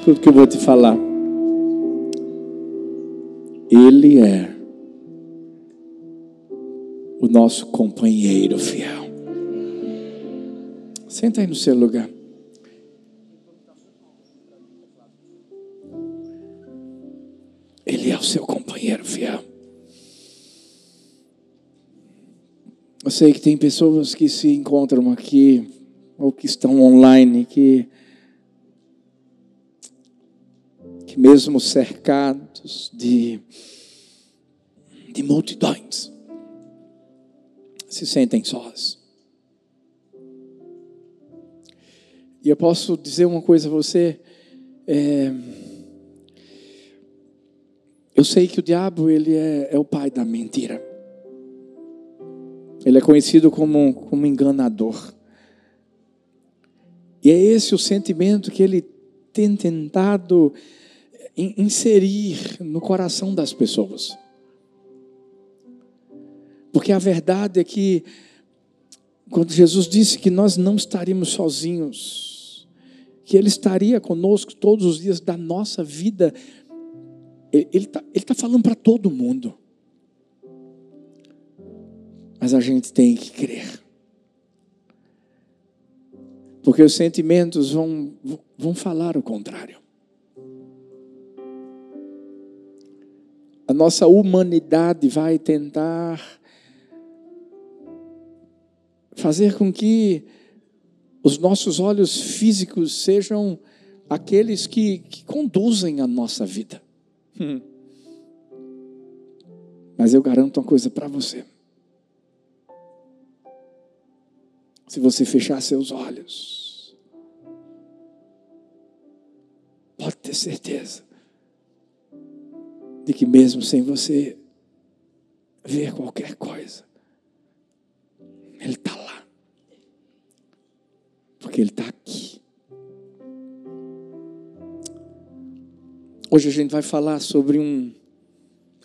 Escuta o que eu vou te falar. Ele é o nosso companheiro fiel. Senta aí no seu lugar. Ele é o seu companheiro fiel. Eu sei que tem pessoas que se encontram aqui ou que estão online que que mesmo cercados de de multidões se sentem sós. E eu posso dizer uma coisa a você. É, eu sei que o diabo ele é, é, o pai da mentira. Ele é conhecido como, como enganador. E é esse o sentimento que ele tem tentado inserir no coração das pessoas. Porque a verdade é que, quando Jesus disse que nós não estaríamos sozinhos, que Ele estaria conosco todos os dias da nossa vida, Ele está tá falando para todo mundo. Mas a gente tem que crer. Porque os sentimentos vão, vão falar o contrário. A nossa humanidade vai tentar fazer com que os nossos olhos físicos sejam aqueles que, que conduzem a nossa vida. Hum. Mas eu garanto uma coisa para você. Se você fechar seus olhos, pode ter certeza de que mesmo sem você ver qualquer coisa, Ele está lá. Porque Ele está aqui. Hoje a gente vai falar sobre um,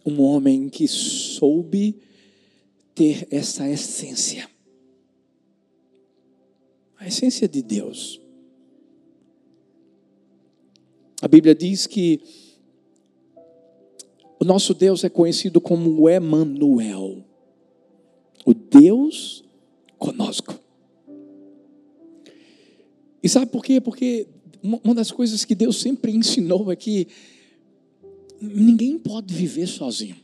um homem que soube ter essa essência. A essência de Deus. A Bíblia diz que nosso Deus é conhecido como Emanuel, o Deus conosco. E sabe por quê? Porque uma das coisas que Deus sempre ensinou é que ninguém pode viver sozinho.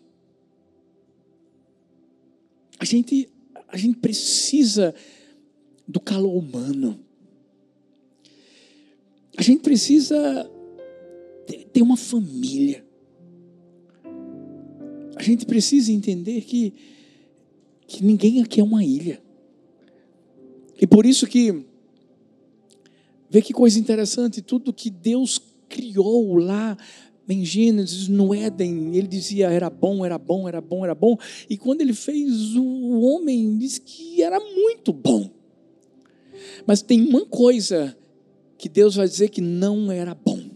A gente, a gente precisa do calor humano. A gente precisa ter uma família. A gente precisa entender que, que ninguém aqui é uma ilha. E por isso que, vê que coisa interessante, tudo que Deus criou lá em Gênesis, no Éden, ele dizia era bom, era bom, era bom, era bom. E quando ele fez o homem, disse que era muito bom. Mas tem uma coisa que Deus vai dizer que não era bom.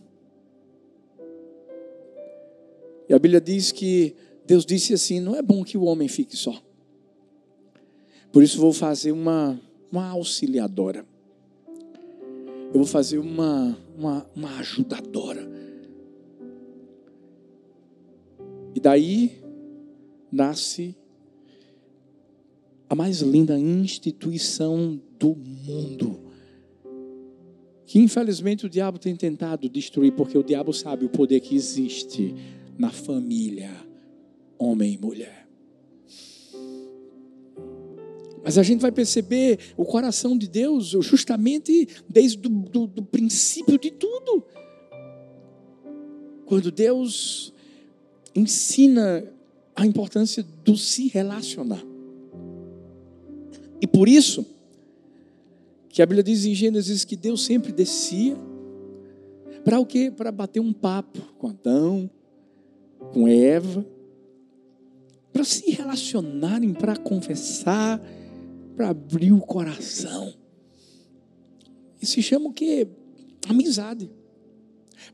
E a Bíblia diz que Deus disse assim: não é bom que o homem fique só. Por isso vou fazer uma, uma auxiliadora. Eu vou fazer uma, uma, uma ajudadora. E daí nasce a mais linda instituição do mundo. Que infelizmente o diabo tem tentado destruir, porque o diabo sabe o poder que existe na família homem e mulher. Mas a gente vai perceber o coração de Deus justamente desde do princípio de tudo. Quando Deus ensina a importância do se relacionar. E por isso, que a Bíblia diz em Gênesis que Deus sempre descia para o quê? Para bater um papo com Adão, com Eva, para se relacionarem, para confessar, para abrir o coração. E se chama o quê? Amizade.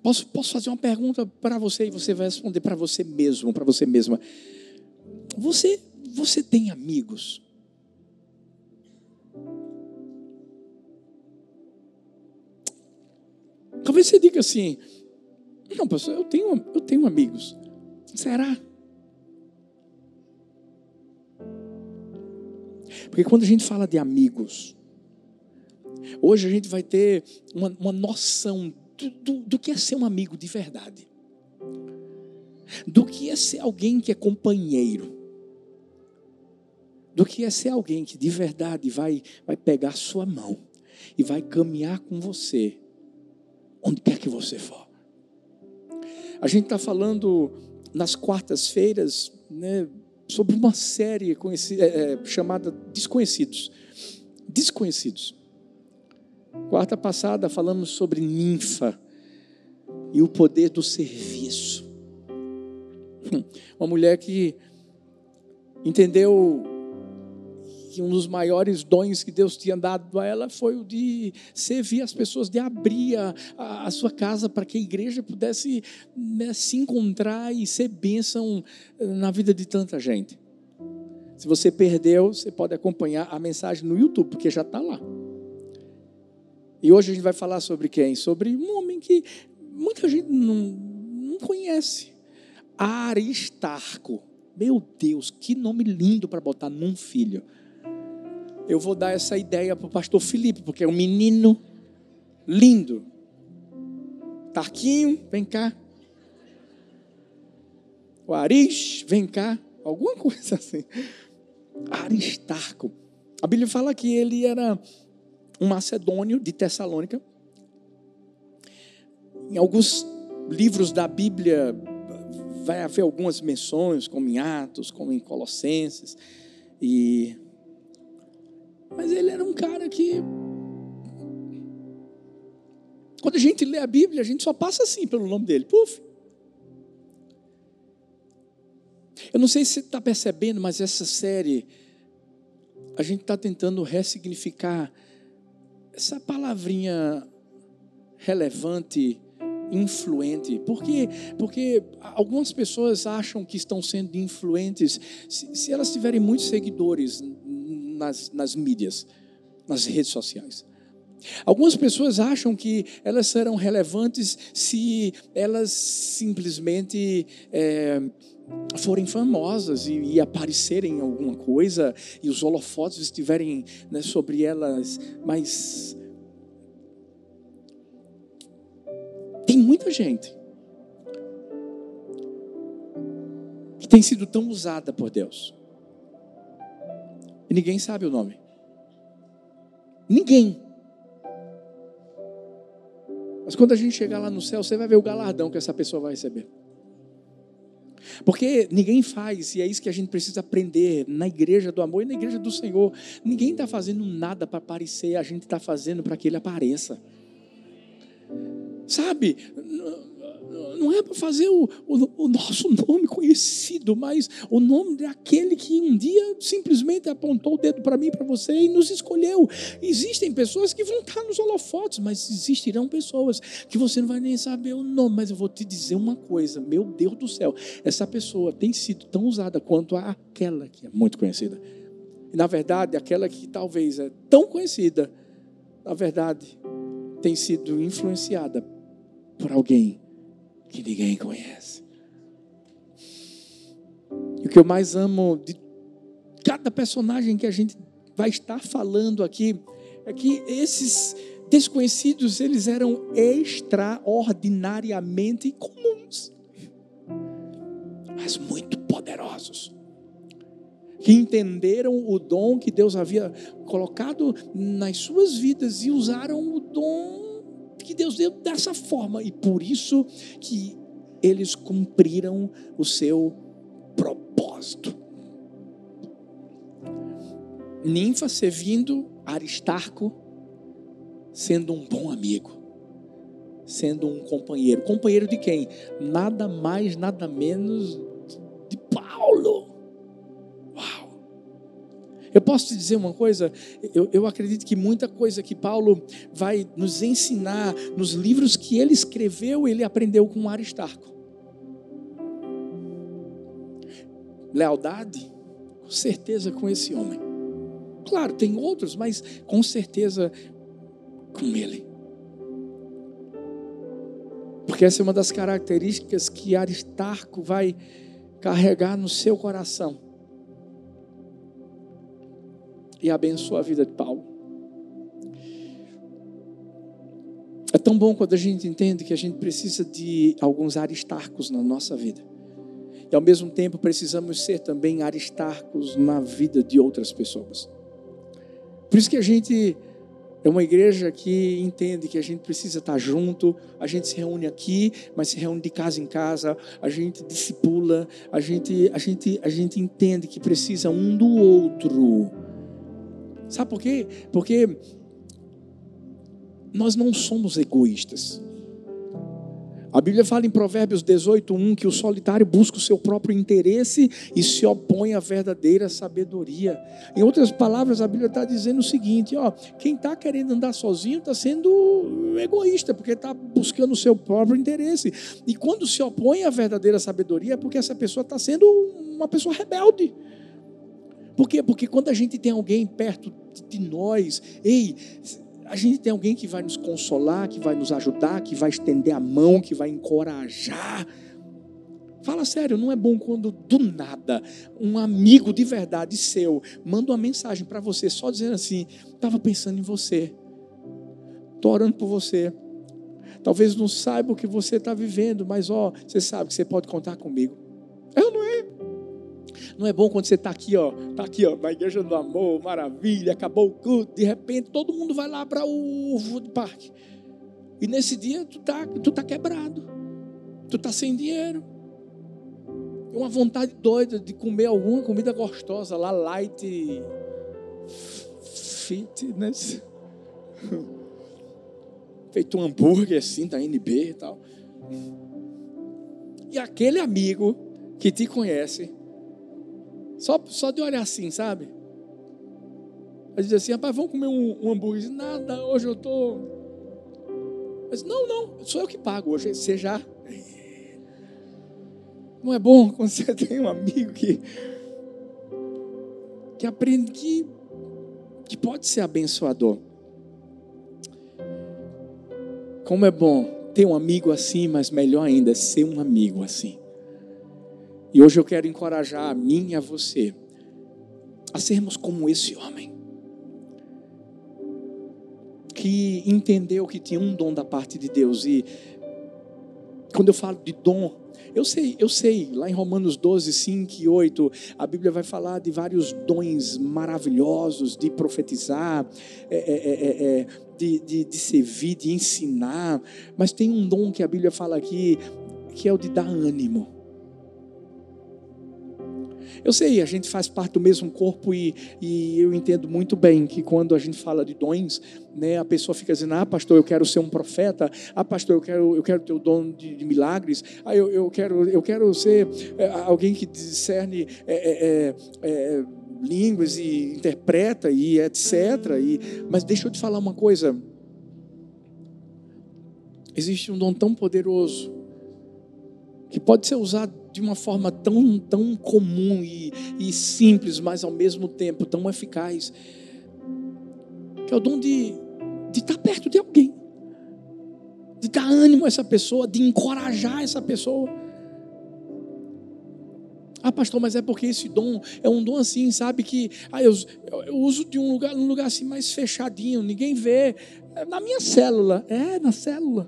Posso, posso fazer uma pergunta para você e você vai responder para você mesmo, para você mesma. Você, você tem amigos? Talvez você diga assim: Não, pastor, eu tenho, eu tenho amigos. Será? Porque quando a gente fala de amigos, hoje a gente vai ter uma, uma noção do, do, do que é ser um amigo de verdade, do que é ser alguém que é companheiro, do que é ser alguém que de verdade vai, vai pegar sua mão e vai caminhar com você, onde quer que você for. A gente está falando nas quartas-feiras, né, sobre uma série é, é, chamada Desconhecidos. Desconhecidos. Quarta passada falamos sobre ninfa e o poder do serviço. Uma mulher que entendeu que um dos maiores dons que Deus tinha dado a ela foi o de servir as pessoas, de abrir a, a, sua casa para que a igreja pudesse né, se encontrar e ser bênção eh, na vida de tanta gente. Se você perdeu, você pode acompanhar a mensagem no YouTube, porque já está lá. E hoje a gente vai falar sobre quem? Sobre um homem que muita gente não, não conhece. Aristarco. Meu Deus, que nome lindo para botar num filho eu vou dar essa ideia para o pastor Felipe, porque é um menino lindo. Tarquinho, vem cá. O Aris, vem cá. Alguma coisa assim. Aristarco. A Bíblia fala que ele era um macedônio de Tessalônica. Em alguns livros da Bíblia vai haver algumas menções, como em Atos, como em Colossenses. E mas ele era um cara que. Quando a gente lê a Bíblia, a gente só passa assim pelo nome dele. Puf. Eu não sei se você está percebendo, mas essa série, a gente está tentando ressignificar essa palavrinha relevante, influente. Por quê? Porque algumas pessoas acham que estão sendo influentes se, se elas tiverem muitos seguidores nas, nas mídias, nas redes sociais. Algumas pessoas acham que elas serão relevantes se elas simplesmente é, forem famosas e, e, aparecerem em alguma coisa e os holofotes estiverem né, sobre elas, mas tem muita gente que tem sido tão usada por Deus e ninguém sabe o nome. Ninguém. Mas quando a gente chegar lá no céu, você vai ver o galardão que essa pessoa vai receber. Porque ninguém faz, e é isso que a gente precisa aprender na igreja do amor e na igreja do Senhor. Ninguém está fazendo nada para aparecer, a gente está fazendo para que ele apareça. Sabe? Não é para fazer o, o, o, nosso nome conhecido, mas o nome daquele que um dia simplesmente apontou o dedo para mim para você e nos escolheu. Existem pessoas que vão estar nos holofotes, mas existirão pessoas que você não vai nem saber o nome. Mas eu vou te dizer uma coisa, meu Deus do céu, essa pessoa tem sido tão usada quanto aquela que é muito conhecida. E na verdade, aquela que talvez é tão conhecida, na verdade, tem sido influenciada por alguém que ninguém conhece. E o que eu mais amo de cada personagem que a gente vai estar falando aqui é que esses desconhecidos eles eram extraordinariamente comuns, mas muito poderosos. Que entenderam o dom que Deus havia colocado nas suas vidas e usaram o dom que Deus deu dessa forma e por isso que eles cumpriram o seu propósito. Ninfa servindo Aristarco, sendo um bom amigo, sendo um companheiro. Companheiro de quem? Nada mais, nada menos Eu posso te dizer uma coisa? Eu, eu acredito que muita coisa que Paulo vai nos ensinar nos livros que ele escreveu, ele aprendeu com Aristarco. Lealdade? Com certeza com esse homem. Claro, tem outros, mas com certeza com ele. Porque essa é uma das características que Aristarco vai carregar no seu coração e abençoa a vida de Paulo. É tão bom quando a gente entende que a gente precisa de alguns aristarcos na nossa vida. E ao mesmo tempo precisamos ser também aristarcos na vida de outras pessoas. Por isso que a gente é uma igreja que entende que a gente precisa estar junto, a gente se reúne aqui, mas se reúne de casa em casa, a gente discipula, a gente, a gente, a gente entende que precisa um do outro. Sabe por quê? Porque nós não somos egoístas. A Bíblia fala em Provérbios 18:1 que o solitário busca o seu próprio interesse e se opõe à verdadeira sabedoria. Em outras palavras, a Bíblia está dizendo o seguinte: ó, quem está querendo andar sozinho está sendo egoísta, porque está buscando o seu próprio interesse. E quando se opõe à verdadeira sabedoria, é porque essa pessoa está sendo uma pessoa rebelde. Por quê? Porque quando a gente tem alguém perto de nós, ei, a gente tem alguém que vai nos consolar, que vai nos ajudar, que vai estender a mão, que vai encorajar. Fala sério, não é bom quando do nada um amigo de verdade seu manda uma mensagem para você só dizendo assim: estava pensando em você, estou orando por você. Talvez não saiba o que você está vivendo, mas ó, você sabe que você pode contar comigo. É não é? Não é bom quando você está aqui, ó, está aqui, ó, na igreja do amor, maravilha, acabou o culto, de repente todo mundo vai lá para o food park. E nesse dia tu tá, tu tá quebrado. Tu tá sem dinheiro. Uma vontade doida de comer alguma comida gostosa lá, light fitness. Feito um hambúrguer assim da NB e tal. E aquele amigo que te conhece só, só de olhar assim, sabe? Aí diz assim, rapaz, vamos comer um, um hambúrguer. Nada, hoje eu estou. Mas não, não, sou eu que pago hoje. Você já. Não é bom quando você tem um amigo que. que aprende que. que pode ser abençoador. Como é bom ter um amigo assim, mas melhor ainda, é ser um amigo assim. E hoje eu quero encorajar a mim e a você a sermos como esse homem. Que entendeu que tinha um dom da parte de Deus. E quando eu falo de dom, eu sei, eu sei, lá em Romanos 12, 5 e 8, a Bíblia vai falar de vários dons maravilhosos de profetizar, é, é, é, é de, de, de servir, de ensinar, mas tem um dom que a Bíblia fala aqui, que é o de dar ânimo. Eu sei, a gente faz parte do mesmo corpo e, e eu entendo muito bem que quando a gente fala de dons, né, a pessoa fica dizendo: Ah, pastor, eu quero ser um profeta. Ah, pastor, eu quero, eu quero ter o dom de, de milagres. Ah, eu, eu, quero, eu quero ser é, alguém que discerne. É, é, línguas e interpreta e etc. E, mas deixa eu te falar uma coisa. Existe um dom tão poderoso que pode ser usado de uma forma tão, tão comum e, e simples, mas ao mesmo tempo tão eficaz, que é o dom de, de estar perto de alguém, de dar ânimo a essa pessoa, de encorajar essa pessoa. Ah, pastor, mas é porque esse dom é um dom assim, sabe? Que ah, eu, eu uso de um lugar, um lugar assim mais fechadinho, ninguém vê. É na minha célula. É, na célula.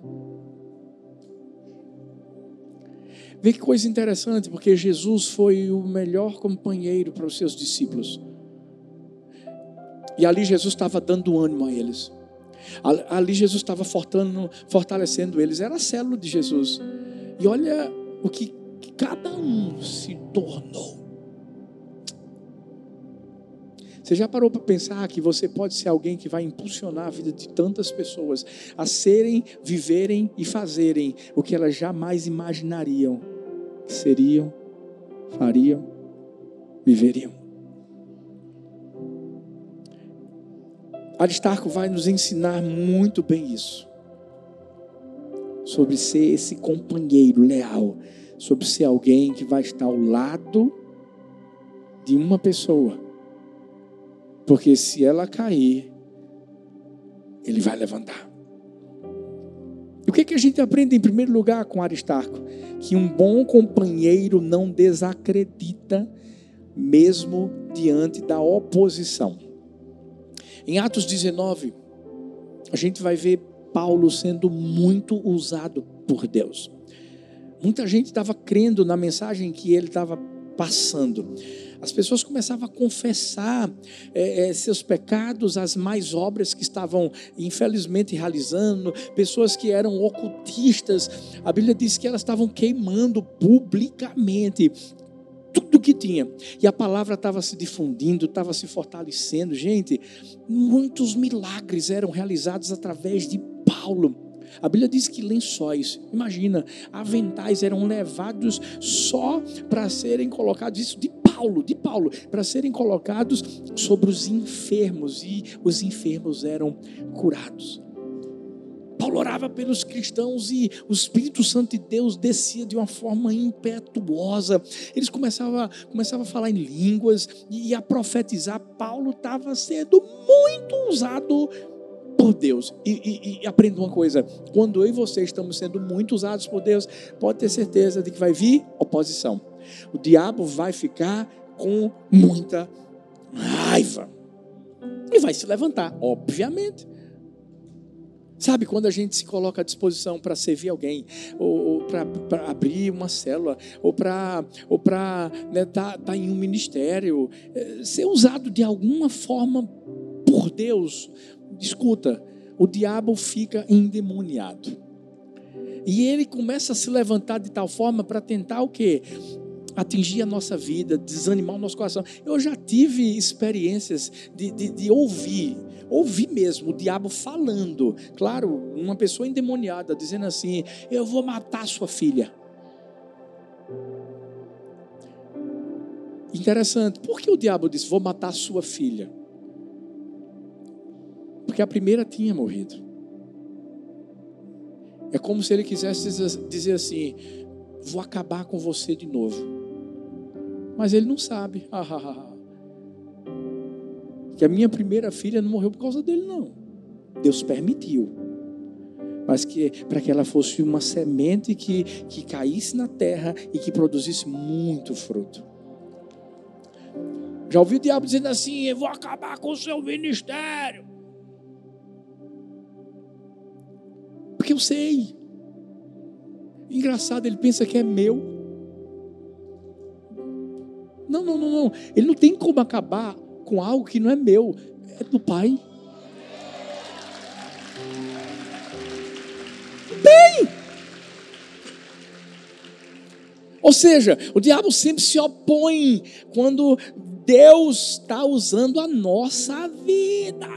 Vê que coisa interessante, porque Jesus foi o melhor companheiro para os seus discípulos. E ali Jesus estava dando ânimo a eles. Ali Jesus estava fortalecendo eles. Era a célula de Jesus. E olha o que cada um se tornou. Você já parou para pensar que você pode ser alguém que vai impulsionar a vida de tantas pessoas a serem, viverem e fazerem o que elas jamais imaginariam seriam, fariam, viveriam. Aristarco vai nos ensinar muito bem isso. Sobre ser esse companheiro leal, sobre ser alguém que vai estar ao lado de uma pessoa. Porque se ela cair, ele vai levantar. E o que, que a gente aprende em primeiro lugar com Aristarco? Que um bom companheiro não desacredita, mesmo diante da oposição. Em Atos 19, a gente vai ver Paulo sendo muito usado por Deus. Muita gente estava crendo na mensagem que ele estava passando. As pessoas começavam a confessar é, é, seus pecados, as mais obras que estavam, infelizmente, realizando, pessoas que eram ocultistas. A Bíblia diz que elas estavam queimando publicamente tudo que tinha. E a palavra estava se difundindo, estava se fortalecendo. Gente, muitos milagres eram realizados através de Paulo. A Bíblia diz que lençóis, imagina, aventais eram levados só para serem colocados, isso de Paulo, de Paulo, para serem colocados sobre os enfermos e os enfermos eram curados. Paulo orava pelos cristãos e o Espírito Santo de Deus descia de uma forma impetuosa. Eles começavam, começavam a falar em línguas e a profetizar. Paulo estava sendo muito usado por Deus. E, e, e aprenda uma coisa: quando eu e você estamos sendo muito usados por Deus, pode ter certeza de que vai vir oposição. O diabo vai ficar com muita raiva e vai se levantar, obviamente. Sabe, quando a gente se coloca à disposição para servir alguém, ou, ou para abrir uma célula, ou para ou estar né, tá, tá em um ministério, é, ser usado de alguma forma por Deus, escuta, o diabo fica endemoniado. E ele começa a se levantar de tal forma para tentar o quê? Atingir a nossa vida, desanimar o nosso coração. Eu já tive experiências de, de, de ouvir ouvi mesmo o diabo falando, claro, uma pessoa endemoniada, dizendo assim: Eu vou matar sua filha. Interessante, por que o diabo disse: Vou matar sua filha? Porque a primeira tinha morrido. É como se ele quisesse dizer assim: Vou acabar com você de novo. Mas ele não sabe. Que a minha primeira filha não morreu por causa dele, não. Deus permitiu. Mas que para que ela fosse uma semente que, que caísse na terra e que produzisse muito fruto. Já ouvi o diabo dizendo assim: Eu vou acabar com o seu ministério. Porque eu sei. Engraçado, ele pensa que é meu. Não, não, não, não. Ele não tem como acabar com algo que não é meu, é do Pai. Bem! Ou seja, o diabo sempre se opõe quando Deus está usando a nossa vida.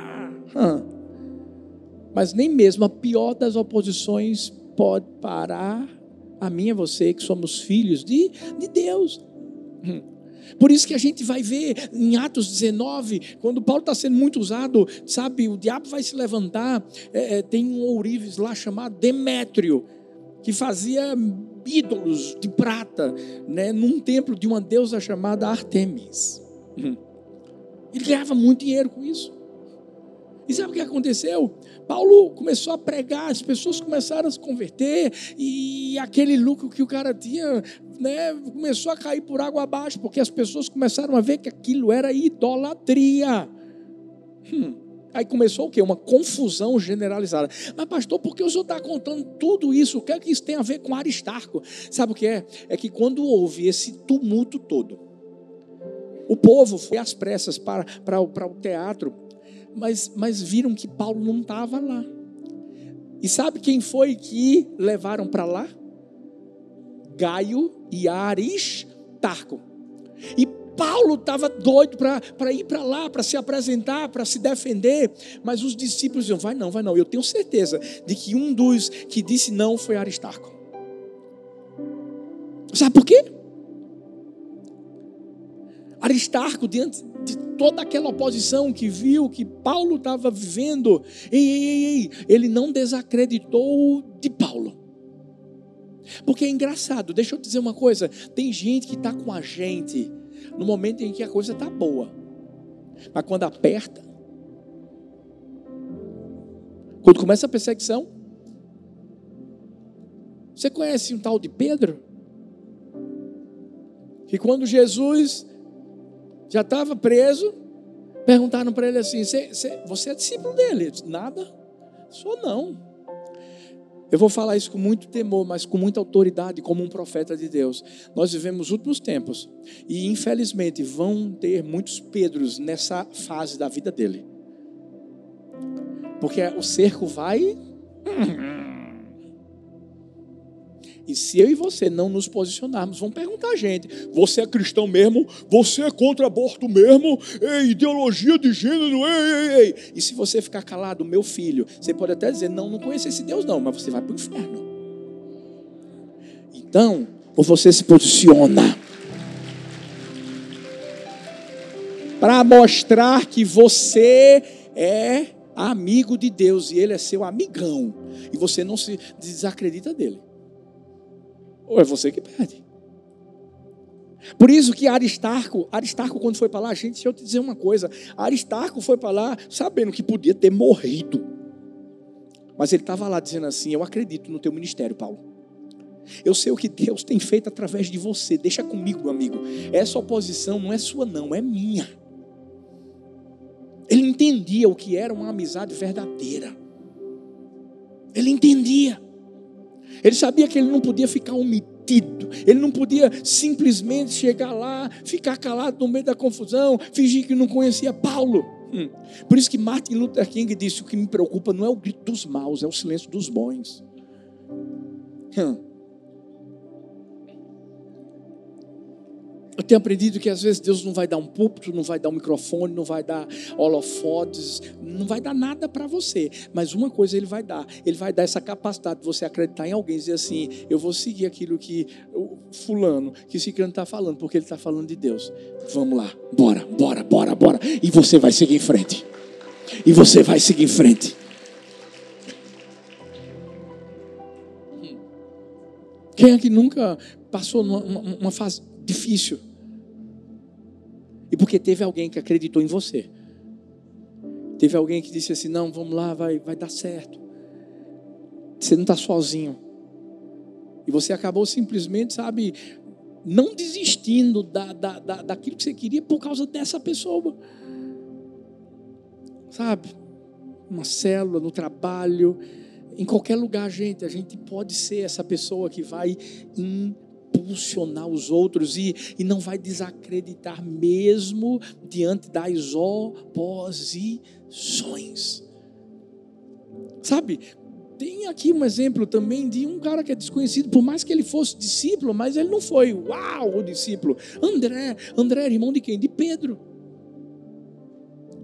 Mas nem mesmo a pior das oposições pode parar a mim e a você, que somos filhos de, de Deus. Por isso que a gente vai ver em Atos 19, quando Paulo está sendo muito usado, sabe, o diabo vai se levantar. É, é, tem um ourives lá chamado Demétrio, que fazia ídolos de prata, né, num templo de uma deusa chamada Artemis. Ele ganhava muito dinheiro com isso. E sabe o que aconteceu? Paulo começou a pregar, as pessoas começaram a se converter, e aquele lucro que o cara tinha né, começou a cair por água abaixo, porque as pessoas começaram a ver que aquilo era idolatria. Hum. Aí começou o quê? Uma confusão generalizada. Mas, pastor, por que o senhor está contando tudo isso? O que é que isso tem a ver com Aristarco? Sabe o que é? É que quando houve esse tumulto todo, o povo foi às pressas para, para, para o teatro, mas, mas viram que Paulo não estava lá. E sabe quem foi que levaram para lá? Gaio e Aristarco. E Paulo estava doido para ir para lá, para se apresentar, para se defender, mas os discípulos diziam: vai não, vai não. Eu tenho certeza de que um dos que disse não foi Aristarco. Sabe por quê? Aristarco, diante de toda aquela oposição que viu que Paulo estava vivendo, ei, ei, ei, ele não desacreditou de Paulo. Porque é engraçado, deixa eu dizer uma coisa: tem gente que está com a gente no momento em que a coisa está boa, mas quando aperta, quando começa a perseguição, Você conhece um tal de Pedro? Que quando Jesus já estava preso, perguntaram para ele assim: Você é discípulo dele? Ele disse, Nada, sou não. Eu vou falar isso com muito temor, mas com muita autoridade, como um profeta de Deus. Nós vivemos últimos tempos e, infelizmente, vão ter muitos Pedros nessa fase da vida dele. Porque o cerco vai. E se eu e você não nos posicionarmos, vão perguntar a gente: você é cristão mesmo? Você é contra aborto mesmo? Ideologia de gênero? Ei, ei, ei. E se você ficar calado, meu filho, você pode até dizer: não, não conheço esse Deus, não, mas você vai para o inferno. Então, ou você se posiciona para mostrar que você é amigo de Deus e ele é seu amigão, e você não se desacredita dele. Ou é você que perde. Por isso que Aristarco, Aristarco quando foi para lá, gente, deixa eu te dizer uma coisa, Aristarco foi para lá sabendo que podia ter morrido. Mas ele estava lá dizendo assim: Eu acredito no teu ministério, Paulo. Eu sei o que Deus tem feito através de você. Deixa comigo, meu amigo. Essa oposição não é sua, não, é minha. Ele entendia o que era uma amizade verdadeira. Ele entendia. Ele sabia que ele não podia ficar omitido. Ele não podia simplesmente chegar lá, ficar calado no meio da confusão, fingir que não conhecia Paulo. Hum. Por isso que Martin Luther King disse: o que me preocupa não é o grito dos maus, é o silêncio dos bons. Hum. Eu tenho aprendido que às vezes Deus não vai dar um púlpito, não vai dar um microfone, não vai dar holofotes, não vai dar nada para você. Mas uma coisa Ele vai dar: Ele vai dar essa capacidade de você acreditar em alguém e dizer assim: eu vou seguir aquilo que Fulano, que esse crente está falando, porque ele está falando de Deus. Vamos lá, bora, bora, bora, bora. E você vai seguir em frente. E você vai seguir em frente. Quem é que nunca passou numa uma fase difícil? E porque teve alguém que acreditou em você. Teve alguém que disse assim: não, vamos lá, vai, vai dar certo. Você não está sozinho. E você acabou simplesmente, sabe, não desistindo da, da, da, daquilo que você queria por causa dessa pessoa. Sabe? Uma célula, no trabalho, em qualquer lugar, gente, a gente pode ser essa pessoa que vai impulsionar os outros e, e não vai desacreditar mesmo diante das oposições. Sabe? Tem aqui um exemplo também de um cara que é desconhecido, por mais que ele fosse discípulo, mas ele não foi, uau, o discípulo. André, André era irmão de quem? De Pedro.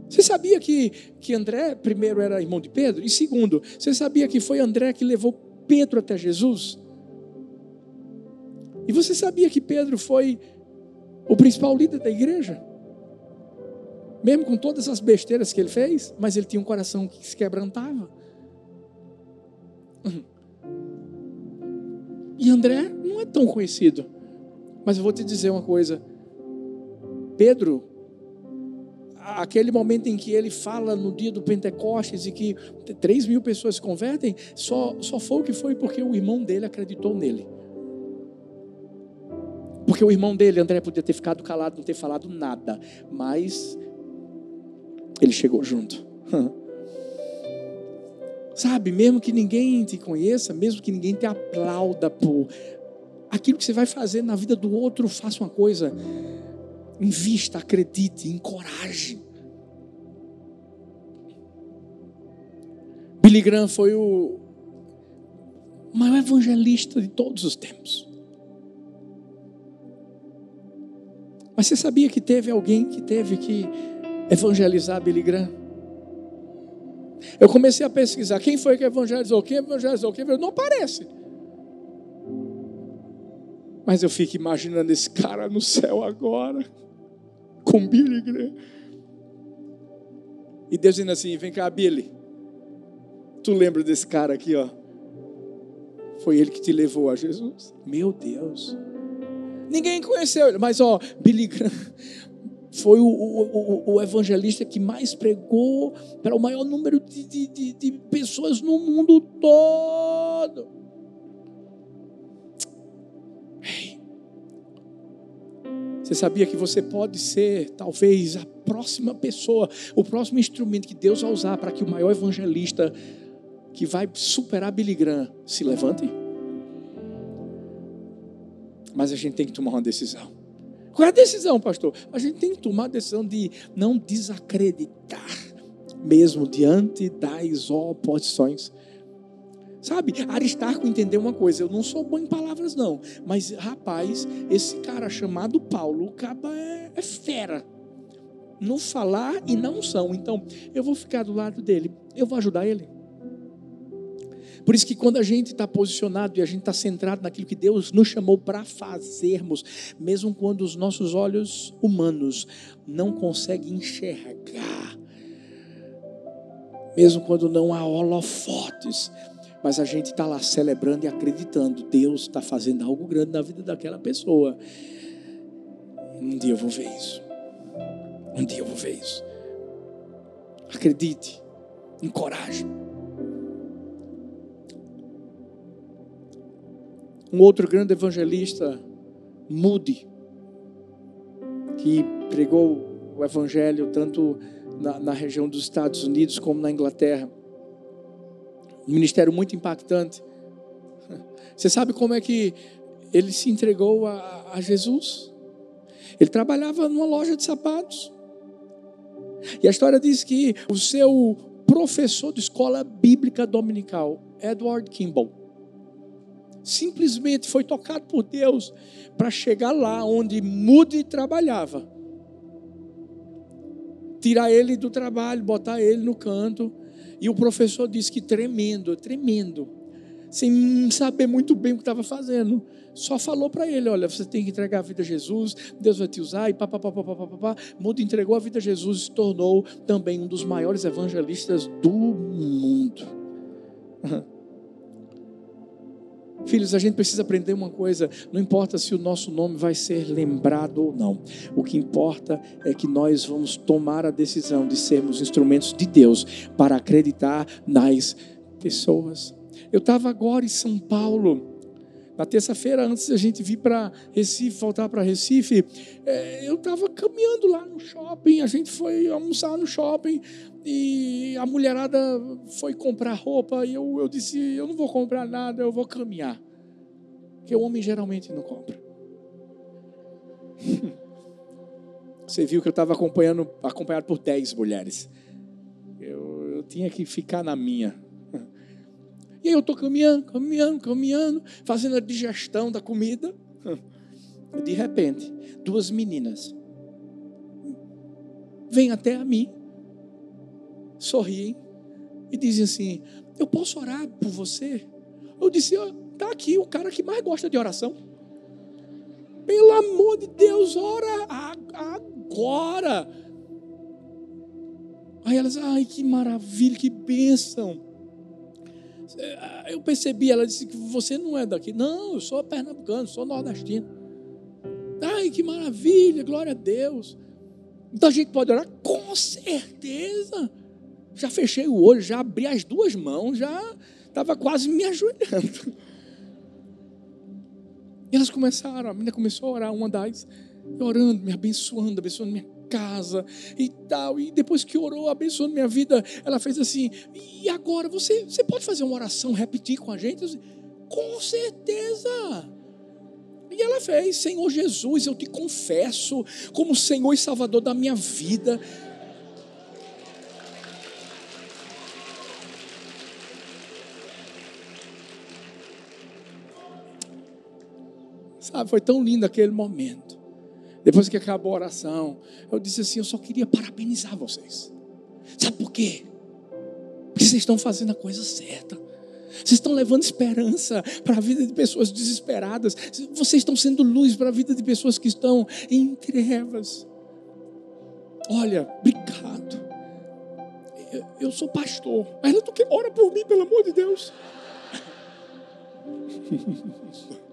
Você sabia que, que André, primeiro, era irmão de Pedro? E segundo, você sabia que foi André que levou Pedro até Jesus? E você sabia que Pedro foi o principal líder da igreja? Mesmo com todas as besteiras que ele fez, mas ele tinha um coração que se quebrantava. E André não é tão conhecido. Mas eu vou te dizer uma coisa. Pedro, aquele momento em que ele fala no dia do Pentecostes e que 3 mil pessoas se convertem, só, só foi o que foi porque o irmão dele acreditou nele. Porque o irmão dele, André, podia ter ficado calado, não ter falado nada. Mas ele chegou junto. Sabe, mesmo que ninguém te conheça, mesmo que ninguém te aplauda por aquilo que você vai fazer na vida do outro, faça uma coisa. Invista, acredite, encoraje. Billy Graham foi o maior evangelista de todos os tempos. Mas você sabia que teve alguém que teve que evangelizar Billy Graham? Eu comecei a pesquisar quem foi que evangelizou, quem evangelizou, quem evangelizou. Não aparece. Mas eu fico imaginando esse cara no céu agora, com Billy Graham. E Deus dizendo assim: vem cá, Billy. Tu lembra desse cara aqui, ó? Foi ele que te levou a Jesus. Meu Deus. Ninguém conheceu ele, mas ó, Billy Graham foi o, o, o, o evangelista que mais pregou para o maior número de, de, de, de pessoas no mundo todo. Ei, você sabia que você pode ser, talvez, a próxima pessoa, o próximo instrumento que Deus vai usar para que o maior evangelista que vai superar Billy Graham se levante? Mas a gente tem que tomar uma decisão. Qual é a decisão, pastor? A gente tem que tomar a decisão de não desacreditar, mesmo diante das oposições. Sabe, Aristarco entendeu uma coisa, eu não sou bom em palavras não, mas rapaz, esse cara chamado Paulo, o caba é, é fera no falar e não são. Então, eu vou ficar do lado dele, eu vou ajudar ele. Por isso que quando a gente está posicionado e a gente está centrado naquilo que Deus nos chamou para fazermos, mesmo quando os nossos olhos humanos não conseguem enxergar, mesmo quando não há holofotes, mas a gente está lá celebrando e acreditando, Deus está fazendo algo grande na vida daquela pessoa. Um dia eu vou ver isso. Um dia eu vou ver isso. Acredite, encoraje. Um outro grande evangelista, Moody, que pregou o evangelho tanto na, na região dos Estados Unidos como na Inglaterra um ministério muito impactante. Você sabe como é que ele se entregou a, a Jesus? Ele trabalhava numa loja de sapatos. E a história diz que o seu professor de escola bíblica dominical, Edward Kimball, simplesmente foi tocado por Deus para chegar lá onde Moody trabalhava. Tirar ele do trabalho, botar ele no canto e o professor disse que tremendo, tremendo, sem saber muito bem o que estava fazendo, só falou para ele: olha, você tem que entregar a vida a Jesus, Deus vai te usar, e papapá. Mundo entregou a vida a Jesus e se tornou também um dos maiores evangelistas do mundo. Filhos, a gente precisa aprender uma coisa: não importa se o nosso nome vai ser lembrado ou não, o que importa é que nós vamos tomar a decisão de sermos instrumentos de Deus para acreditar nas pessoas. Eu estava agora em São Paulo, na terça-feira, antes da gente vir para Recife, voltar para Recife, é, eu estava caminhando lá no shopping, a gente foi almoçar no shopping e a mulherada foi comprar roupa e eu, eu disse, eu não vou comprar nada, eu vou caminhar. Porque o homem geralmente não compra. Você viu que eu estava acompanhando, acompanhado por 10 mulheres. Eu, eu tinha que ficar na minha. E aí eu estou caminhando, caminhando, caminhando, fazendo a digestão da comida. De repente, duas meninas vêm até a mim, sorriem e dizem assim: Eu posso orar por você? Eu disse: Está aqui o cara que mais gosta de oração. Pelo amor de Deus, ora agora. Aí elas, ai que maravilha, que bênção. Eu percebi, ela disse que você não é daqui. Não, eu sou pernambucano, sou nordestino. Ai, que maravilha, glória a Deus. Então a gente pode orar? Com certeza. Já fechei o olho, já abri as duas mãos, já estava quase me ajoelhando. E elas começaram, a menina começou a orar, uma das, orando, me abençoando, abençoando minha casa e tal. E depois que orou, abençoando minha vida, ela fez assim: e agora você, você pode fazer uma oração, repetir com a gente? Disse, com certeza. E ela fez: Senhor Jesus, eu te confesso como Senhor e Salvador da minha vida. Sabe, foi tão lindo aquele momento. Depois que acabou a oração, eu disse assim: Eu só queria parabenizar vocês. Sabe por quê? Porque vocês estão fazendo a coisa certa. Vocês estão levando esperança para a vida de pessoas desesperadas. Vocês estão sendo luz para a vida de pessoas que estão em trevas. Olha, obrigado. Eu, sou pastor. Mas tu que ora por mim, pelo amor de Deus.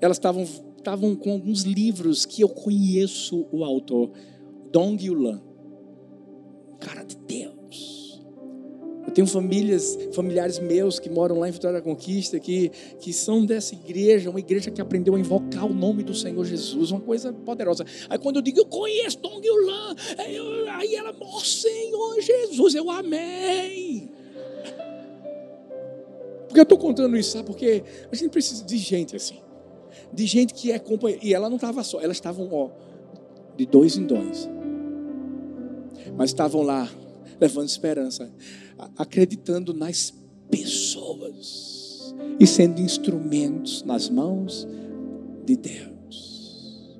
Elas estavam estavam com alguns livros que eu conheço o autor, Dong Yulan, cara de Deus. Eu Tenho famílias, familiares meus que moram lá em Vitória da Conquista, que, que são dessa igreja, uma igreja que aprendeu a invocar o nome do Senhor Jesus, uma coisa poderosa. Aí quando eu digo, eu conheço Dong Yulan, aí ela, ó oh, Senhor Jesus, eu amei. Porque eu estou contando isso, sabe? Porque a gente precisa de gente assim. De gente que é companheira. E ela não estava só, elas estavam, ó, de dois em dois. Mas estavam lá, levando esperança acreditando nas pessoas e sendo instrumentos nas mãos de Deus.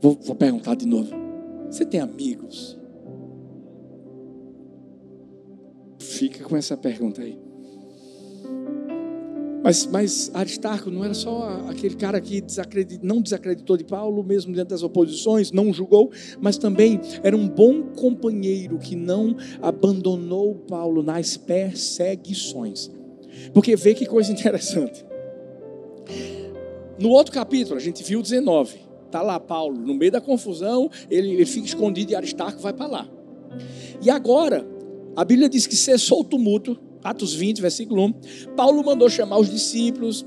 Vou, vou perguntar de novo: você tem amigos? Fica com essa pergunta aí. Mas, mas Aristarco não era só aquele cara que desacredit, não desacreditou de Paulo, mesmo diante das oposições, não julgou, mas também era um bom companheiro que não abandonou Paulo nas perseguições. Porque vê que coisa interessante. No outro capítulo, a gente viu 19. Está lá Paulo, no meio da confusão, ele, ele fica escondido e Aristarco vai para lá. E agora, a Bíblia diz que cessou o tumulto Atos 20, versículo 1. Paulo mandou chamar os discípulos,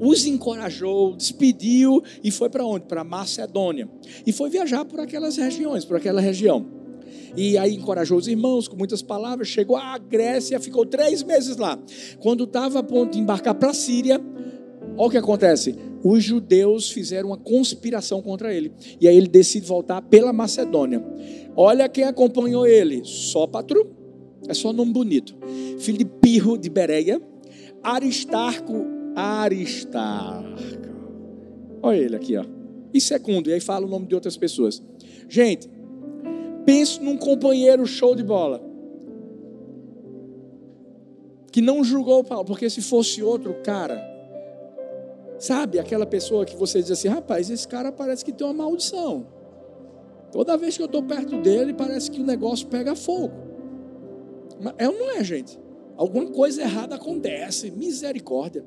os encorajou, despediu e foi para onde? Para Macedônia. E foi viajar por aquelas regiões, por aquela região. E aí encorajou os irmãos com muitas palavras, chegou à Grécia, ficou três meses lá. Quando estava a ponto de embarcar para a Síria, olha o que acontece. Os judeus fizeram uma conspiração contra ele. E aí ele decide voltar pela Macedônia. Olha quem acompanhou ele: Sópatro, é só nome bonito. Filho de Bereia. Aristarco, Aristarco. Olha ele aqui, ó. E segundo, e aí fala o nome de outras pessoas. Gente, pense num companheiro show de bola. Que não julgou Paulo, porque se fosse outro cara, sabe, aquela pessoa que você diz assim, rapaz, esse cara parece que tem uma maldição. Toda vez que eu estou perto dele, parece que o negócio pega fogo. É ou não é, gente? Alguma coisa errada acontece. Misericórdia.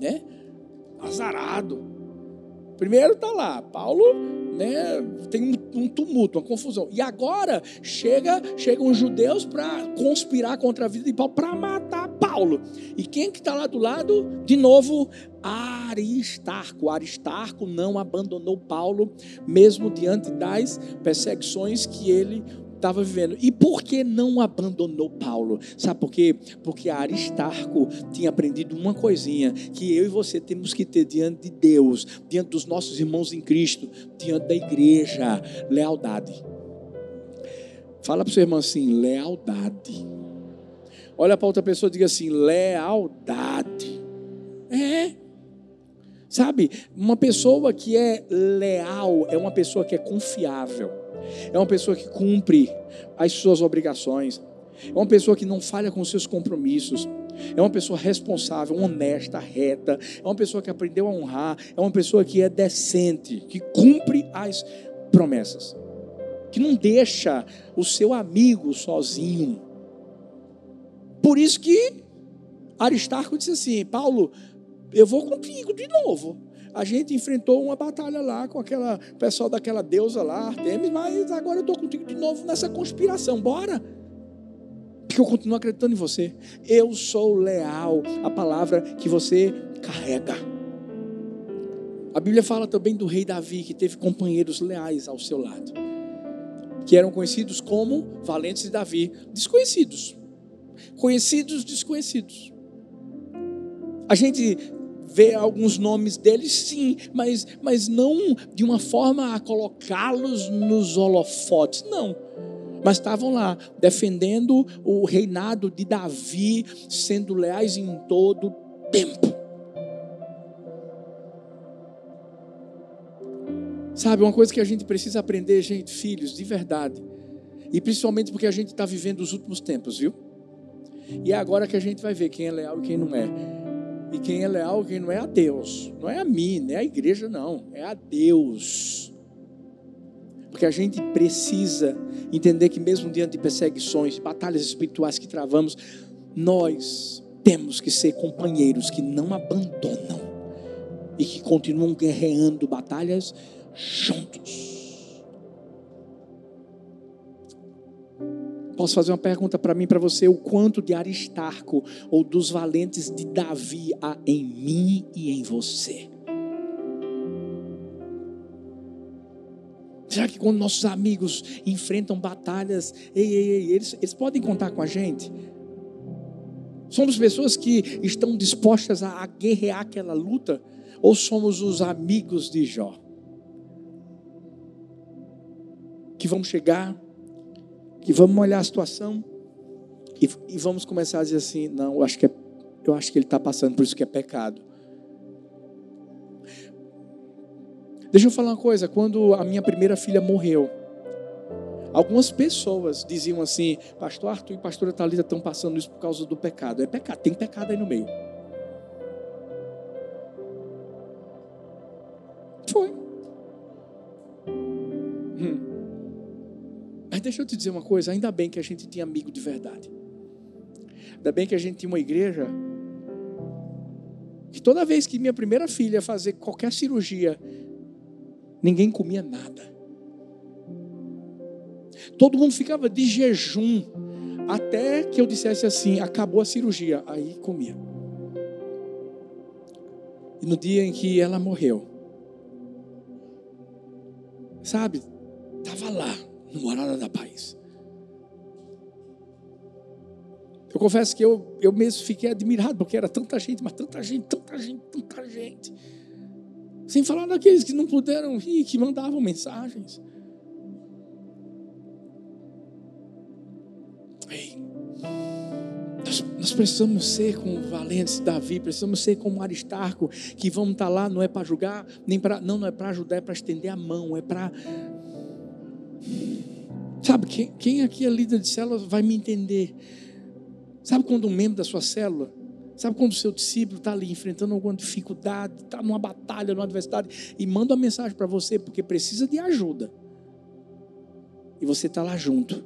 Né? Azarado. Primeiro está lá, Paulo né, tem um, um, tumulto, uma confusão. E agora chega, chegam os judeus para conspirar contra a vida de Paulo, para matar Paulo. E quem que está lá do lado? De novo, Aristarco. Aristarco não abandonou Paulo, mesmo diante das perseguições que ele estava vivendo. E por que não abandonou Paulo? Sabe por quê? Porque Aristarco tinha aprendido uma coisinha que eu e você temos que ter diante de Deus, diante dos nossos irmãos em Cristo, diante da igreja: lealdade. Fala para o seu irmão assim: lealdade. Olha para outra pessoa e diga assim: lealdade. É. Sabe, uma pessoa que é leal é uma pessoa que é confiável é uma pessoa que cumpre as suas obrigações, é uma pessoa que não falha com seus compromissos, é uma pessoa responsável, honesta, reta, é uma pessoa que aprendeu a honrar, é uma pessoa que é decente, que cumpre as promessas, que não deixa o seu amigo sozinho. Por isso que Aristarco disse assim: Paulo, eu vou contigo de novo a gente enfrentou uma batalha lá com aquela pessoal daquela deusa lá, Artemis, mas agora eu estou contigo de novo nessa conspiração. Bora! Porque eu continuo acreditando em você. Eu sou leal à palavra que você carrega. A Bíblia fala também do rei Davi, que teve companheiros leais ao seu lado, que eram conhecidos como valentes de Davi, desconhecidos. Conhecidos, desconhecidos. A gente ver alguns nomes deles, sim, mas, mas não de uma forma a colocá-los nos holofotes, não. Mas estavam lá, defendendo o reinado de Davi, sendo leais em todo tempo. Sabe, uma coisa que a gente precisa aprender, gente, filhos, de verdade. E principalmente porque a gente está vivendo os últimos tempos, viu? E é agora que a gente vai ver quem é leal e quem não é. E quem é leal, quem não é a Deus. Não é a mim, não é a igreja, não. É a Deus. Porque a gente precisa entender que, mesmo diante de perseguições, batalhas espirituais que travamos, nós temos que ser companheiros que não abandonam e que continuam guerreando batalhas juntos. Posso fazer uma pergunta para mim, para você? O quanto de Aristarco ou dos valentes de Davi há em mim e em você? Será que quando nossos amigos enfrentam batalhas, ei, ei, ei, eles, eles podem contar com a gente? Somos pessoas que estão dispostas a, a guerrear aquela luta? Ou somos os amigos de Jó? Que vamos chegar, que vamos olhar a situação e, e vamos começar a dizer assim: não, eu acho que, é, eu acho que ele está passando por isso que é pecado. Deixa eu falar uma coisa: quando a minha primeira filha morreu, algumas pessoas diziam assim: Pastor Arthur e Pastora Thalita estão passando isso por causa do pecado. É pecado, tem pecado aí no meio. Foi. Mas deixa eu te dizer uma coisa: ainda bem que a gente tinha amigo de verdade. Ainda bem que a gente tinha uma igreja que toda vez que minha primeira filha fazer qualquer cirurgia, ninguém comia nada. Todo mundo ficava de jejum até que eu dissesse assim: acabou a cirurgia. Aí comia. E no dia em que ela morreu, sabe, estava lá, no Morada da Paz. Eu confesso que eu, eu mesmo fiquei admirado, porque era tanta gente, mas tanta gente, tanta gente, tanta gente. Sem falar daqueles que não puderam vir, que mandavam mensagens. Ei, nós, nós, precisamos ser como valentes Davi, precisamos ser como Aristarco, que vamos estar lá, não é para julgar, nem para. Não, não é para ajudar, é para estender a mão, é para. Sabe, quem, quem aqui é líder de célula vai me entender. Sabe quando um membro da sua célula Sabe quando o seu discípulo está ali enfrentando alguma dificuldade, está numa batalha, numa adversidade, e manda uma mensagem para você porque precisa de ajuda. E você está lá junto.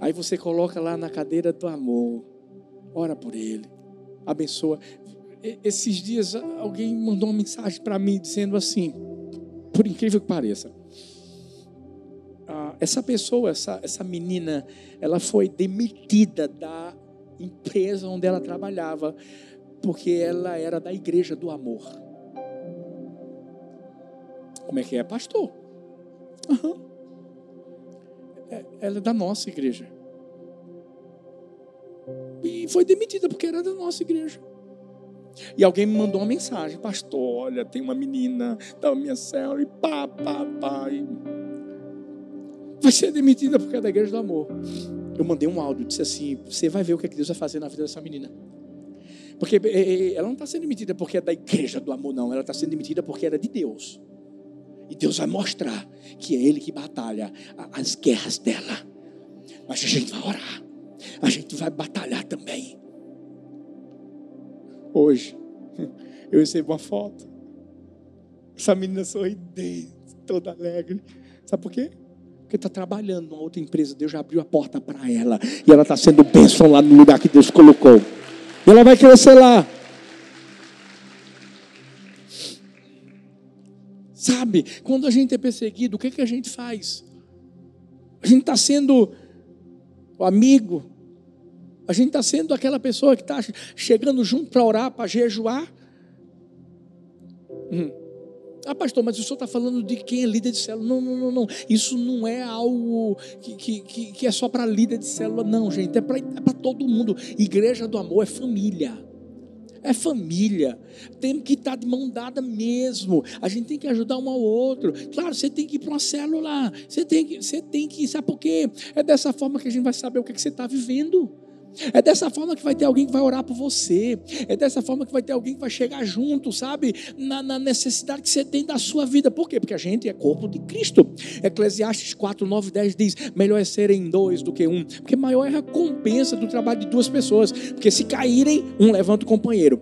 Aí você coloca lá na cadeira do amor, ora por ele, abençoa. Esses dias alguém mandou uma mensagem para mim dizendo assim, por incrível que pareça, essa pessoa, essa, essa menina, ela foi demitida da empresa onde ela trabalhava, porque ela era da igreja do amor. Como é que é, pastor? Uhum. Ela é da nossa igreja. E foi demitida porque era da nossa igreja. E alguém me mandou uma mensagem, pastor, olha, tem uma menina da minha célula e pá, pá, pá. E... Vai ser demitida porque é da igreja do amor eu mandei um áudio, disse assim: você vai ver o que, é que Deus vai fazer na vida dessa menina. Porque eh, eh, ela não está sendo demitida porque é da igreja do amor, não. Ela está sendo demitida porque era de Deus. E Deus vai mostrar que é Ele que batalha as guerras dela. Mas a gente vai orar. A gente vai batalhar também. Hoje, eu recebi uma foto. Essa menina sorridente, toda alegre. Sabe por quê? Porque está trabalhando numa outra empresa, Deus já abriu a porta para ela. E ela está sendo bênção lá no lugar que Deus colocou. E ela vai crescer lá. Sabe, quando a gente é perseguido, o que, que a gente faz? A gente está sendo o amigo, a gente está sendo aquela pessoa que está chegando junto para orar, para jejuar. Hum. Ah, pastor, mas o senhor está falando de quem é líder de célula. Não, não, não, não. Isso não é algo que, que, que é só para líder de célula, não, gente. É para é todo mundo. Igreja do amor é família. É família. Tem que estar de mão dada mesmo. A gente tem que ajudar um ao outro. Claro, você tem que ir para uma célula. Você tem que, você tem que. Sabe por quê? É dessa forma que a gente vai saber o que, é que você está vivendo. É dessa forma que vai ter alguém que vai orar por você. É dessa forma que vai ter alguém que vai chegar junto, sabe? Na, na, necessidade que você tem da sua vida. Por quê? Porque a gente é corpo de Cristo. Eclesiastes 4, 9, 10 diz: melhor é serem dois do que um. Porque maior é a recompensa do trabalho de duas pessoas. Porque se caírem, um levanta o companheiro.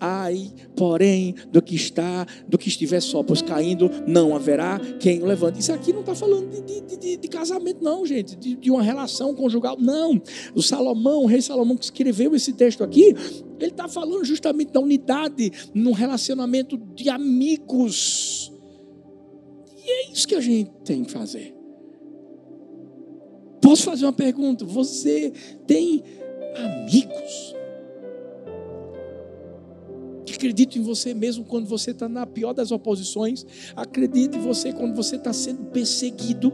Ai, porém, do que está, do que estiver só, pois caindo, não haverá quem o levante. Isso aqui não está falando de, de, de, de, casamento, não, gente, de, uma relação conjugal, não. O Salomão, o rei Salomão, que escreveu esse texto aqui, ele está falando justamente da unidade num relacionamento de amigos. E é isso que a gente tem que fazer. Posso fazer uma pergunta? Você tem amigos que acreditam em você mesmo quando você está na pior das oposições? Acredita em você quando você está sendo perseguido?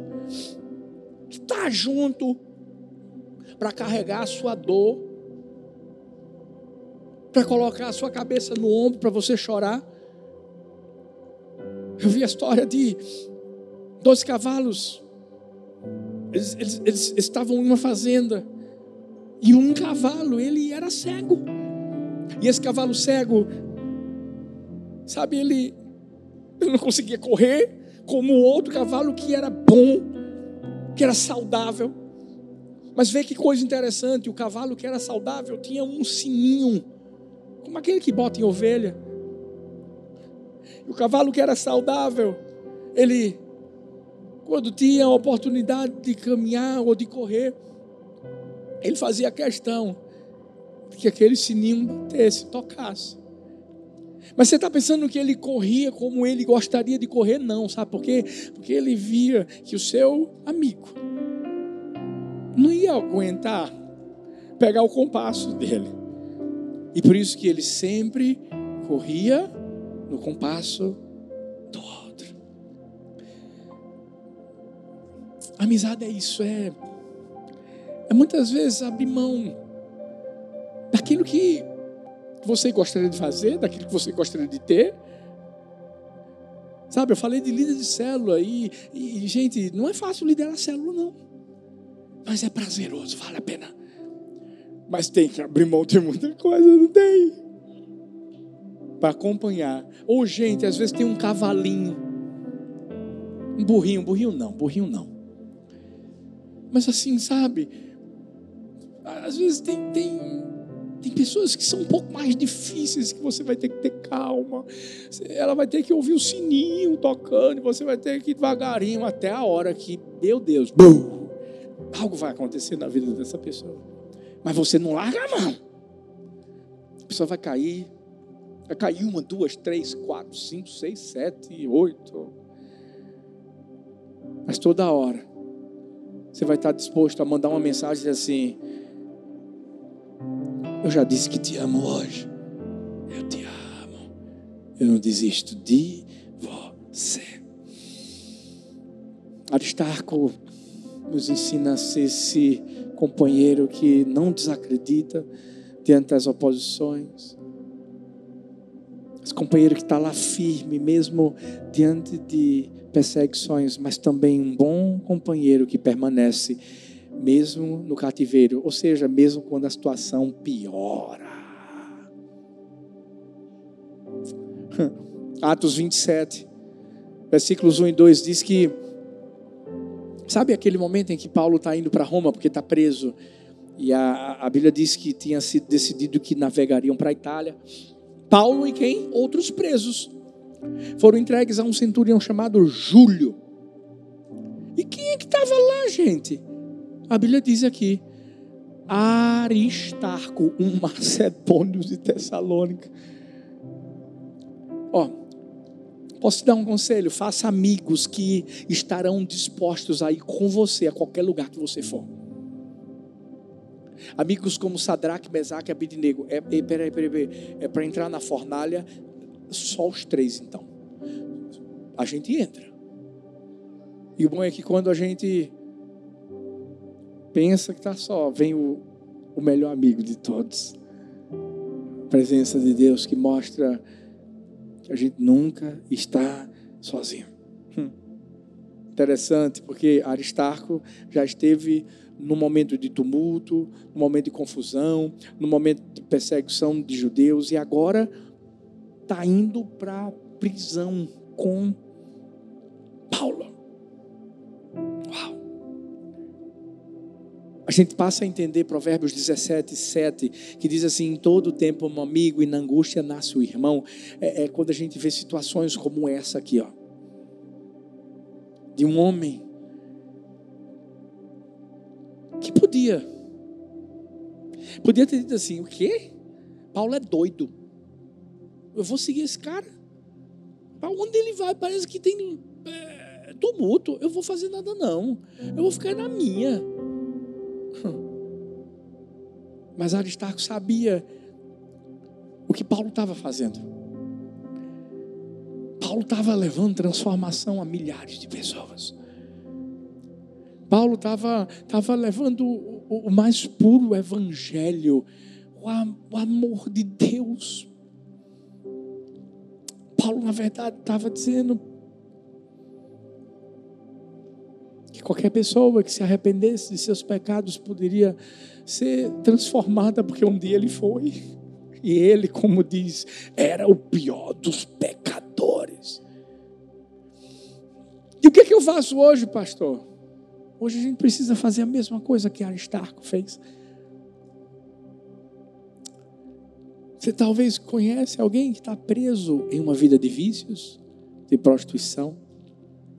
Está junto para carregar a sua dor, para colocar a sua cabeça no ombro para você chorar? Eu vi a história de dois cavalos. Eles, eles, eles, estavam em uma fazenda. E um cavalo, ele era cego. E esse cavalo cego, sabe, ele, não conseguia correr como o outro cavalo que era bom, que era saudável. Mas vê que coisa interessante: o cavalo que era saudável tinha um sininho, como aquele que bota em ovelha. O cavalo que era saudável, ele, quando tinha a oportunidade de caminhar ou de correr, ele fazia questão de que aquele sininho batesse, tocasse. Mas você está pensando que ele corria como ele gostaria de correr? Não, sabe por quê? Porque ele via que o seu amigo não ia aguentar pegar o compasso dele. E por isso que ele sempre corria no compasso do outro. Amizade é isso, é, é muitas vezes abrir mão daquilo que você gostaria de fazer, daquilo que você gostaria de ter. Sabe, eu falei de líder de célula e, e, gente, não é fácil liderar célula, não. Mas é prazeroso, vale a pena. Mas tem que abrir mão de muita coisa, não tem para acompanhar. Ou, gente, às vezes tem um cavalinho, um burrinho, burrinho não, burrinho não. Mas assim, sabe? Às vezes tem, tem, tem pessoas que são um pouco mais difíceis, que você vai ter que ter calma. Ela vai ter que ouvir o sininho tocando, você vai ter que ir devagarinho até a hora que, meu Deus, bum, algo vai acontecer na vida dessa pessoa. Mas você não larga a mão. A pessoa vai cair, Vai cair uma, duas, três, quatro, cinco, seis, sete, oito. Mas toda hora você vai estar disposto a mandar uma mensagem assim: Eu já disse que te amo hoje. Eu te amo. Eu não desisto de você. Aristarco nos ensina a ser esse companheiro que não desacredita diante das oposições esse companheiro que está lá firme, mesmo diante de perseguições, mas também um bom companheiro que permanece mesmo no cativeiro, ou seja, mesmo quando a situação piora. Atos 27, versículos 1 e 2 diz que, sabe aquele momento em que Paulo está indo para Roma porque está preso, e a, a Bíblia diz que tinha sido decidido que navegariam para a Itália. Paulo e quem? Outros presos. Foram entregues a um centurião chamado Júlio. E quem é que estava lá, gente? A Bíblia diz aqui: Aristarco, um macedônio de Tessalônica. Ó, posso te dar um conselho? Faça amigos que estarão dispostos a ir com você a qualquer lugar que você for. Amigos como Sadraque, Mesaque e Abidnego. É, é, peraí, peraí, peraí. É para entrar na fornalha, só os três então. A gente entra. E o bom é que quando a gente pensa que está só, vem o, o melhor amigo de todos. A presença de Deus que mostra que a gente nunca está sozinho. Hum. Interessante, porque Aristarco já esteve no momento de tumulto, no momento de confusão, no momento de perseguição de judeus, e agora está indo para a prisão com A gente passa a entender Provérbios 17, 7, que diz assim: em todo tempo um amigo e na angústia nasce o irmão. É, é quando a gente vê situações como essa aqui, ó. De um homem que podia. Podia ter dito assim: o quê? Paulo é doido. Eu vou seguir esse cara. Para onde ele vai? Parece que tem é, tumulto. Eu vou fazer nada, não. Eu vou ficar na minha. Mas Aristarco sabia o que Paulo estava fazendo. Paulo estava levando transformação a milhares de pessoas. Paulo estava tava levando o, o, mais puro evangelho, o, o amor de Deus. Paulo, na verdade, estava dizendo que qualquer pessoa que se arrependesse de seus pecados poderia ser transformada, porque um dia ele foi. E ele, como diz, era o pior dos pecadores. E o que, é que eu faço hoje, pastor? Hoje a gente precisa fazer a mesma coisa que Aristarco fez. Você talvez conhece alguém que está preso em uma vida de vícios, de prostituição,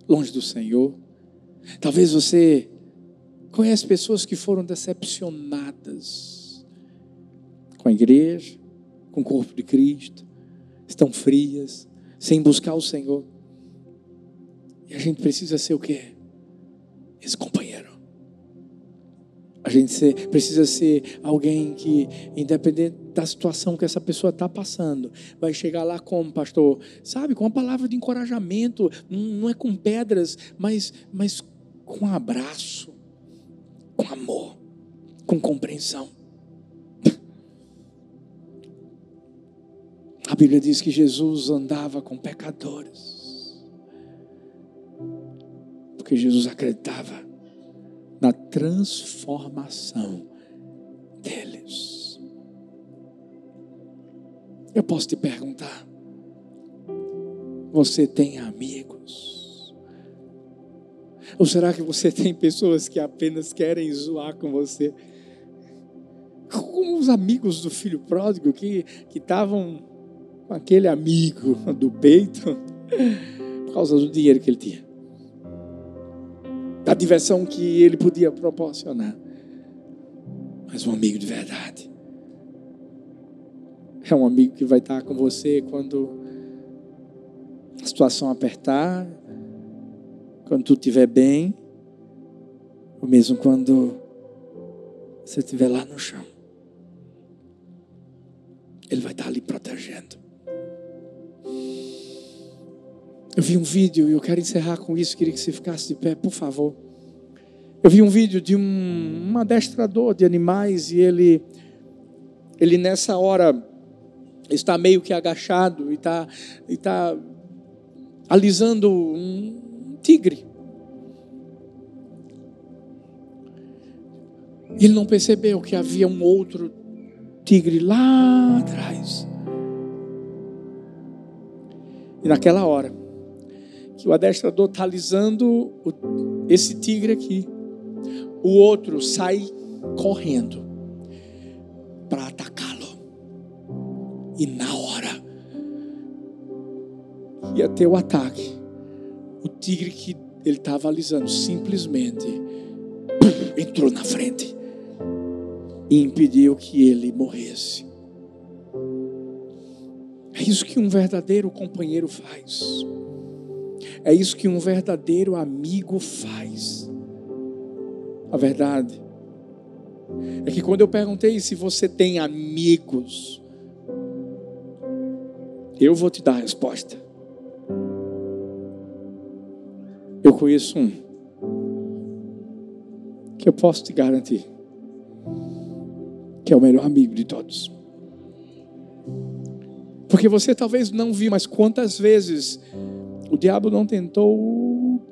longe do Senhor. Talvez você conhece pessoas que foram decepcionadas com a igreja, com o corpo de Cristo, estão frias, sem buscar o Senhor. E a gente precisa ser o quê? Esse companheiro. A gente precisa ser alguém que, independente da situação que essa pessoa está passando, vai chegar lá como, pastor? Sabe, com uma palavra de encorajamento, não é com pedras, mas, mas com um abraço, com amor, com compreensão. A Bíblia diz que Jesus andava com pecadores, porque Jesus acreditava na transformação deles. Eu posso te perguntar: você tem amigos? Ou será que você tem pessoas que apenas querem zoar com você? Como os amigos do filho pródigo que estavam com aquele amigo do peito por causa do dinheiro que ele tinha, da diversão que ele podia proporcionar. Mas um amigo de verdade é um amigo que vai estar com você quando a situação apertar, quando tu estiver bem, ou mesmo quando você estiver lá no chão. Ele vai estar ali protegendo. Eu vi um vídeo e eu quero encerrar com isso. Queria que você ficasse de pé, por favor. Eu vi um vídeo de um, um adestrador de animais e ele, ele nessa hora está meio que agachado e está, e está alisando um, tigre. Ele não percebeu que havia um outro tigre lá atrás. E naquela hora, que o adestrador está alisando esse tigre aqui, o outro sai correndo para atacá-lo. E na hora, ia ter o ataque o tigre que ele estava alisando simplesmente entrou na frente e impediu que ele morresse. É isso que um verdadeiro companheiro faz. É isso que um verdadeiro amigo faz. A verdade é que quando eu perguntei se você tem amigos, eu vou te dar a resposta. Eu conheço um que eu posso te garantir que é o melhor amigo de todos. Porque você talvez não viu, mas quantas vezes o diabo não tentou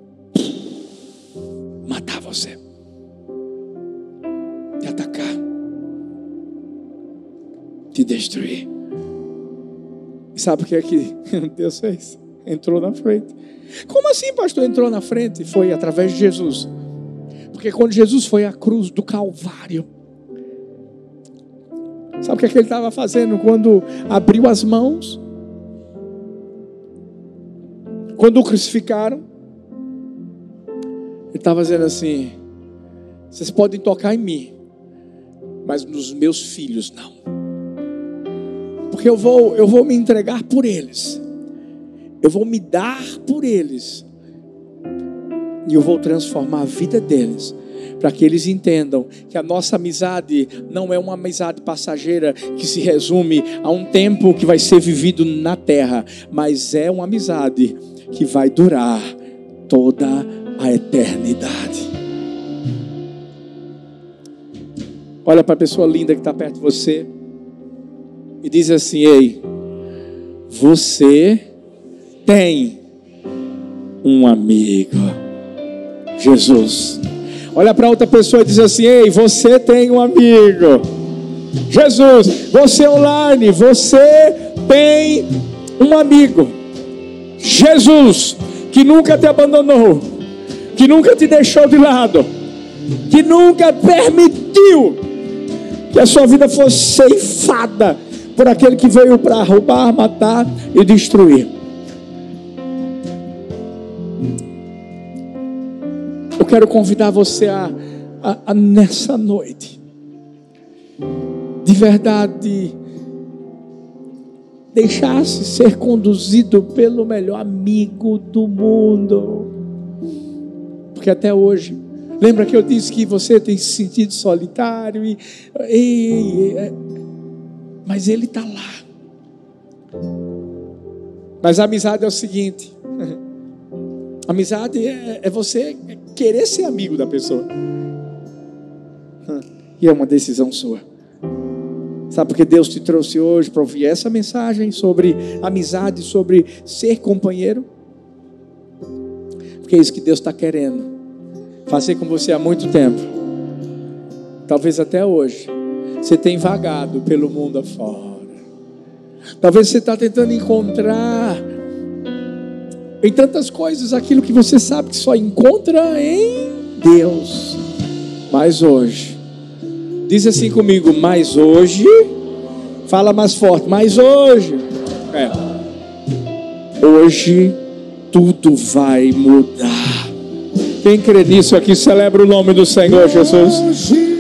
matar você, te atacar, te destruir. E sabe o que é que Deus fez? Entrou na frente como assim, pastor, entrou na frente? Foi através de Jesus. Porque quando Jesus foi à cruz do Calvário, sabe o que, é que ele estava fazendo quando abriu as mãos? Quando o crucificaram, ele estava dizendo assim: vocês podem tocar em mim, mas nos meus filhos não. Porque eu vou, eu vou me entregar por eles. Eu vou me dar por eles. E eu vou transformar a vida deles. para que eles entendam que a nossa amizade não é uma amizade passageira que se resume a um tempo que vai ser vivido na terra, mas é uma amizade que vai durar toda a eternidade. Olha para a pessoa linda que está perto de você e diz assim: Ei, você tem um amigo, Jesus. Olha para outra pessoa e diz assim: Ei, você tem um amigo, Jesus. Você online, você tem um amigo, Jesus, que nunca te abandonou, que nunca te deixou de lado, que nunca permitiu que a sua vida fosse ceifada por aquele que veio para roubar, matar e destruir. Quero convidar você a, a, a nessa noite, de verdade, deixar-se ser conduzido pelo melhor amigo do mundo. Porque até hoje, lembra que eu disse que você tem se sentido solitário e, e, e mas ele está lá. Mas a amizade é o seguinte: amizade é, é você querer ser amigo da pessoa, e é uma decisão sua. Sabe porque Deus te trouxe hoje para ouvir essa mensagem sobre amizade, sobre ser companheiro? Porque é isso que Deus está querendo fazer com você há muito tempo, talvez até hoje. Você tem vagado pelo mundo afora. Talvez você está tentando encontrar em tantas coisas aquilo que você sabe que só encontra em Deus. Mas hoje, diz assim comigo, mas hoje, fala mais forte, mas hoje, é, hoje tudo vai mudar. Quem crê nisso aqui, celebra o nome do Senhor Jesus.